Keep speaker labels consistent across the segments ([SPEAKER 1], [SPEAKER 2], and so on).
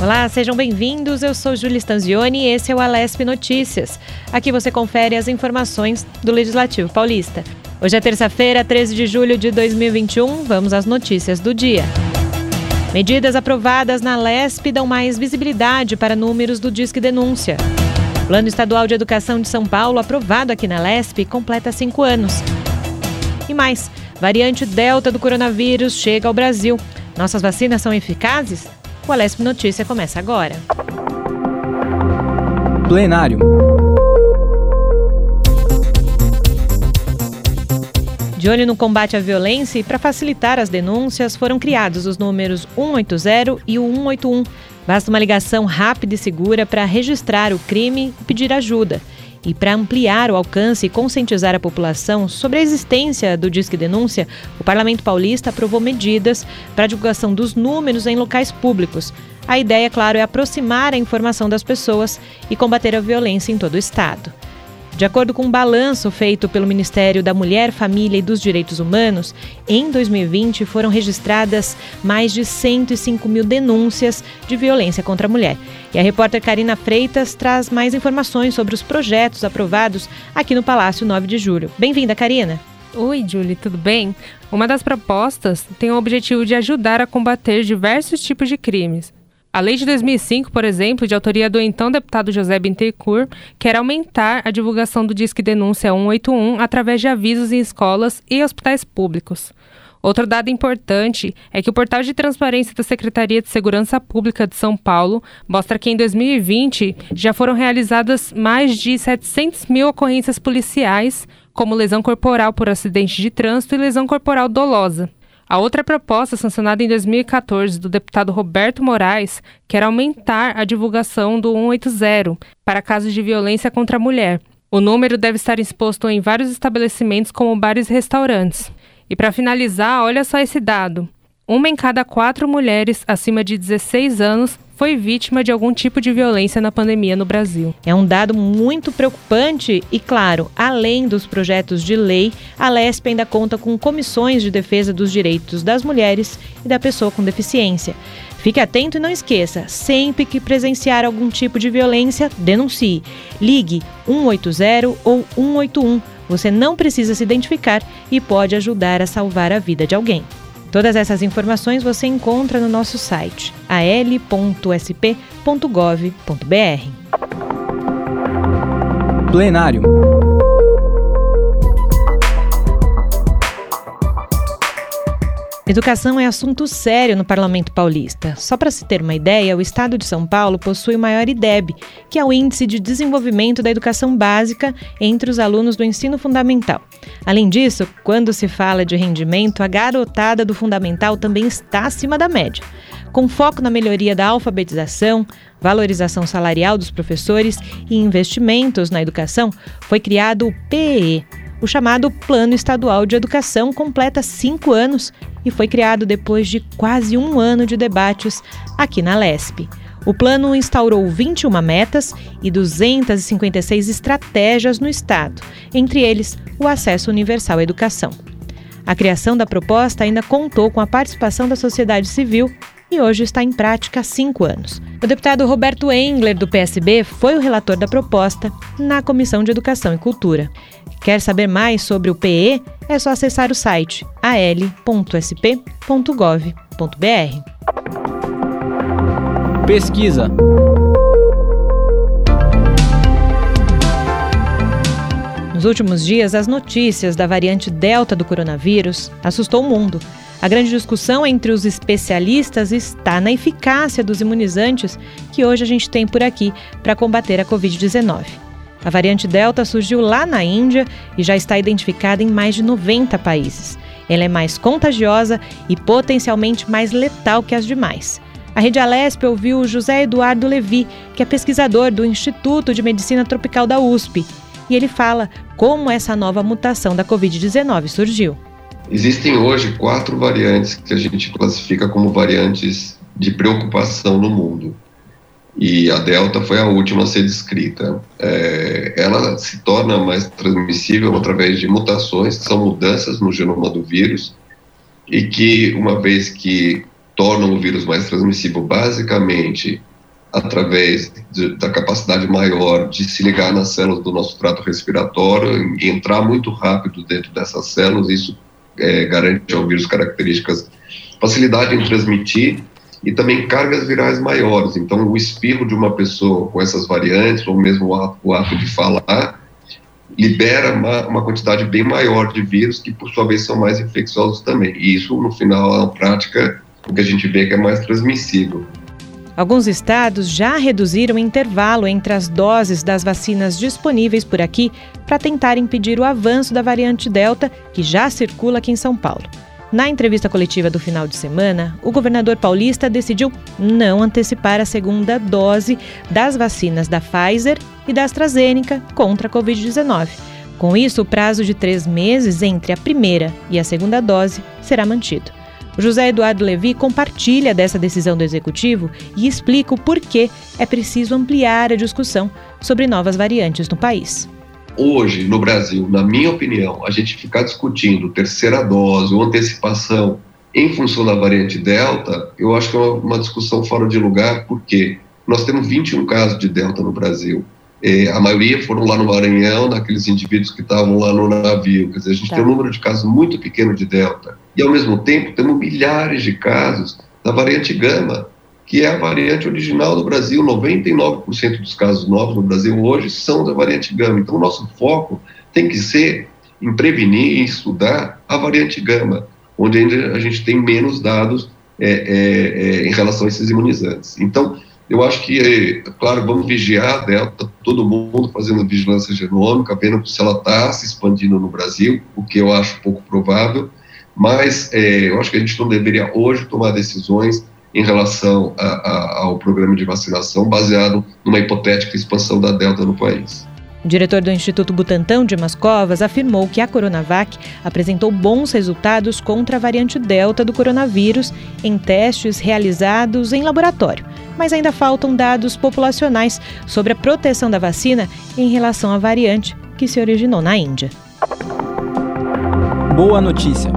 [SPEAKER 1] Olá, sejam bem-vindos. Eu sou Júlia Stanzioni e esse é o Alesp Notícias. Aqui você confere as informações do Legislativo Paulista. Hoje é terça-feira, 13 de julho de 2021. Vamos às notícias do dia. Medidas aprovadas na LESP dão mais visibilidade para números do Disque Denúncia. Plano Estadual de Educação de São Paulo, aprovado aqui na LESP, completa cinco anos. E mais, variante Delta do coronavírus chega ao Brasil. Nossas vacinas são eficazes? O Alesp Notícia começa agora.
[SPEAKER 2] Plenário.
[SPEAKER 1] De olho no combate à violência e para facilitar as denúncias, foram criados os números 180 e o 181. Basta uma ligação rápida e segura para registrar o crime e pedir ajuda. E para ampliar o alcance e conscientizar a população sobre a existência do Disque Denúncia, o Parlamento Paulista aprovou medidas para a divulgação dos números em locais públicos. A ideia, claro, é aproximar a informação das pessoas e combater a violência em todo o Estado. De acordo com um balanço feito pelo Ministério da Mulher, Família e dos Direitos Humanos, em 2020 foram registradas mais de 105 mil denúncias de violência contra a mulher. E a repórter Karina Freitas traz mais informações sobre os projetos aprovados aqui no Palácio 9 de Julho. Bem-vinda, Karina.
[SPEAKER 3] Oi, Julie, tudo bem? Uma das propostas tem o objetivo de ajudar a combater diversos tipos de crimes, a lei de 2005, por exemplo, de autoria do então deputado José Bintercourt, quer aumentar a divulgação do Disque Denúncia 181 através de avisos em escolas e hospitais públicos. Outro dado importante é que o portal de transparência da Secretaria de Segurança Pública de São Paulo mostra que em 2020 já foram realizadas mais de 700 mil ocorrências policiais, como lesão corporal por acidente de trânsito e lesão corporal dolosa. A outra proposta, sancionada em 2014 do deputado Roberto Moraes, quer aumentar a divulgação do 180 para casos de violência contra a mulher. O número deve estar exposto em vários estabelecimentos, como bares e restaurantes. E para finalizar, olha só esse dado: uma em cada quatro mulheres acima de 16 anos foi vítima de algum tipo de violência na pandemia no Brasil.
[SPEAKER 1] É um dado muito preocupante e, claro, além dos projetos de lei, a LESP ainda conta com comissões de defesa dos direitos das mulheres e da pessoa com deficiência. Fique atento e não esqueça: sempre que presenciar algum tipo de violência, denuncie. Ligue 180 ou 181. Você não precisa se identificar e pode ajudar a salvar a vida de alguém. Todas essas informações você encontra no nosso site al.sp.gov.br.
[SPEAKER 2] Plenário.
[SPEAKER 1] Educação é assunto sério no Parlamento Paulista. Só para se ter uma ideia, o Estado de São Paulo possui o maior IDEB, que é o Índice de Desenvolvimento da Educação Básica entre os alunos do ensino fundamental. Além disso, quando se fala de rendimento, a garotada do fundamental também está acima da média. Com foco na melhoria da alfabetização, valorização salarial dos professores e investimentos na educação, foi criado o PEE, o chamado Plano Estadual de Educação completa cinco anos e foi criado depois de quase um ano de debates aqui na LESP. O plano instaurou 21 metas e 256 estratégias no Estado, entre eles o acesso universal à educação. A criação da proposta ainda contou com a participação da sociedade civil e hoje está em prática há cinco anos. O deputado Roberto Engler, do PSB, foi o relator da proposta na Comissão de Educação e Cultura. Quer saber mais sobre o PE? É só acessar o site al.sp.gov.br.
[SPEAKER 2] Pesquisa.
[SPEAKER 1] Nos últimos dias, as notícias da variante Delta do coronavírus assustou o mundo. A grande discussão entre os especialistas está na eficácia dos imunizantes que hoje a gente tem por aqui para combater a Covid-19. A variante Delta surgiu lá na Índia e já está identificada em mais de 90 países. Ela é mais contagiosa e potencialmente mais letal que as demais. A Rede Alesp ouviu José Eduardo Levi, que é pesquisador do Instituto de Medicina Tropical da USP, e ele fala como essa nova mutação da Covid-19 surgiu.
[SPEAKER 4] Existem hoje quatro variantes que a gente classifica como variantes de preocupação no mundo. E a Delta foi a última a ser descrita. É, ela se torna mais transmissível através de mutações, que são mudanças no genoma do vírus, e que, uma vez que tornam o vírus mais transmissível, basicamente através de, da capacidade maior de se ligar nas células do nosso trato respiratório entrar muito rápido dentro dessas células, isso é, garante ao vírus características, facilidade em transmitir e também cargas virais maiores. Então, o espirro de uma pessoa com essas variantes, ou mesmo o ato, o ato de falar, libera uma, uma, quantidade bem maior de vírus que, por sua vez, são mais infecciosos também. E isso, no final, na prática, o que a gente vê é que é mais transmissível.
[SPEAKER 1] Alguns estados já reduziram o intervalo entre as doses das vacinas disponíveis por aqui para tentar impedir o avanço da variante Delta, que já circula aqui em São Paulo. Na entrevista coletiva do final de semana, o governador paulista decidiu não antecipar a segunda dose das vacinas da Pfizer e da AstraZeneca contra a Covid-19. Com isso, o prazo de três meses entre a primeira e a segunda dose será mantido. José Eduardo Levi compartilha dessa decisão do executivo e explica o porquê é preciso ampliar a discussão sobre novas variantes no país.
[SPEAKER 4] Hoje, no Brasil, na minha opinião, a gente ficar discutindo terceira dose ou antecipação em função da variante Delta, eu acho que é uma discussão fora de lugar, porque nós temos 21 casos de Delta no Brasil. É, a maioria foram lá no Maranhão, naqueles indivíduos que estavam lá no navio. Quer dizer, a gente tá. tem um número de casos muito pequeno de Delta. E, ao mesmo tempo, temos milhares de casos da variante Gama, que é a variante original do Brasil. 99% dos casos novos no Brasil hoje são da variante Gama. Então, o nosso foco tem que ser em prevenir e estudar a variante Gama, onde ainda a gente tem menos dados é, é, é, em relação a esses imunizantes. Então, eu acho que, claro, vamos vigiar a Delta, todo mundo fazendo vigilância genômica, vendo se ela está se expandindo no Brasil, o que eu acho pouco provável, mas é, eu acho que a gente não deveria hoje tomar decisões em relação a, a, ao programa de vacinação baseado numa hipotética expansão da Delta no país.
[SPEAKER 1] O diretor do Instituto Butantan, Dimas Covas, afirmou que a Coronavac apresentou bons resultados contra a variante Delta do coronavírus em testes realizados em laboratório, mas ainda faltam dados populacionais sobre a proteção da vacina em relação à variante que se originou na Índia.
[SPEAKER 2] Boa notícia!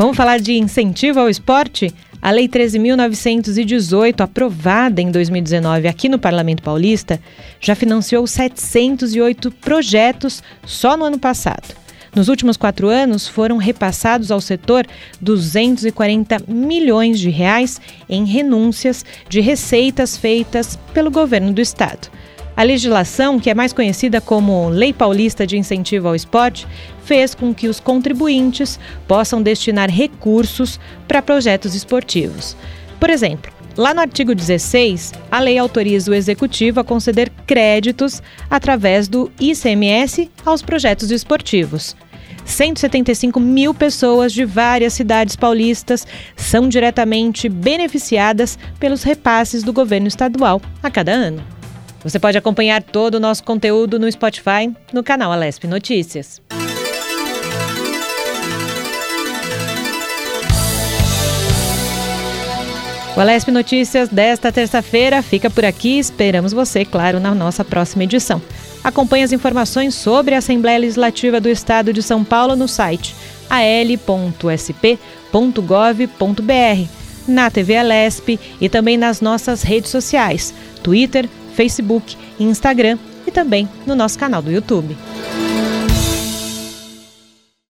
[SPEAKER 1] Vamos falar de incentivo ao esporte? A Lei 13.918, aprovada em 2019 aqui no Parlamento Paulista, já financiou 708 projetos só no ano passado. Nos últimos quatro anos, foram repassados ao setor 240 milhões de reais em renúncias de receitas feitas pelo governo do estado. A legislação, que é mais conhecida como Lei Paulista de Incentivo ao Esporte, fez com que os contribuintes possam destinar recursos para projetos esportivos. Por exemplo, lá no artigo 16, a lei autoriza o executivo a conceder créditos através do ICMS aos projetos esportivos. 175 mil pessoas de várias cidades paulistas são diretamente beneficiadas pelos repasses do governo estadual a cada ano. Você pode acompanhar todo o nosso conteúdo no Spotify, no canal Alesp Notícias. O Alesp Notícias desta terça-feira fica por aqui. Esperamos você, claro, na nossa próxima edição. Acompanhe as informações sobre a Assembleia Legislativa do Estado de São Paulo no site al.sp.gov.br, na TV Alesp e também nas nossas redes sociais, Twitter, Facebook, Instagram e também no nosso canal do YouTube.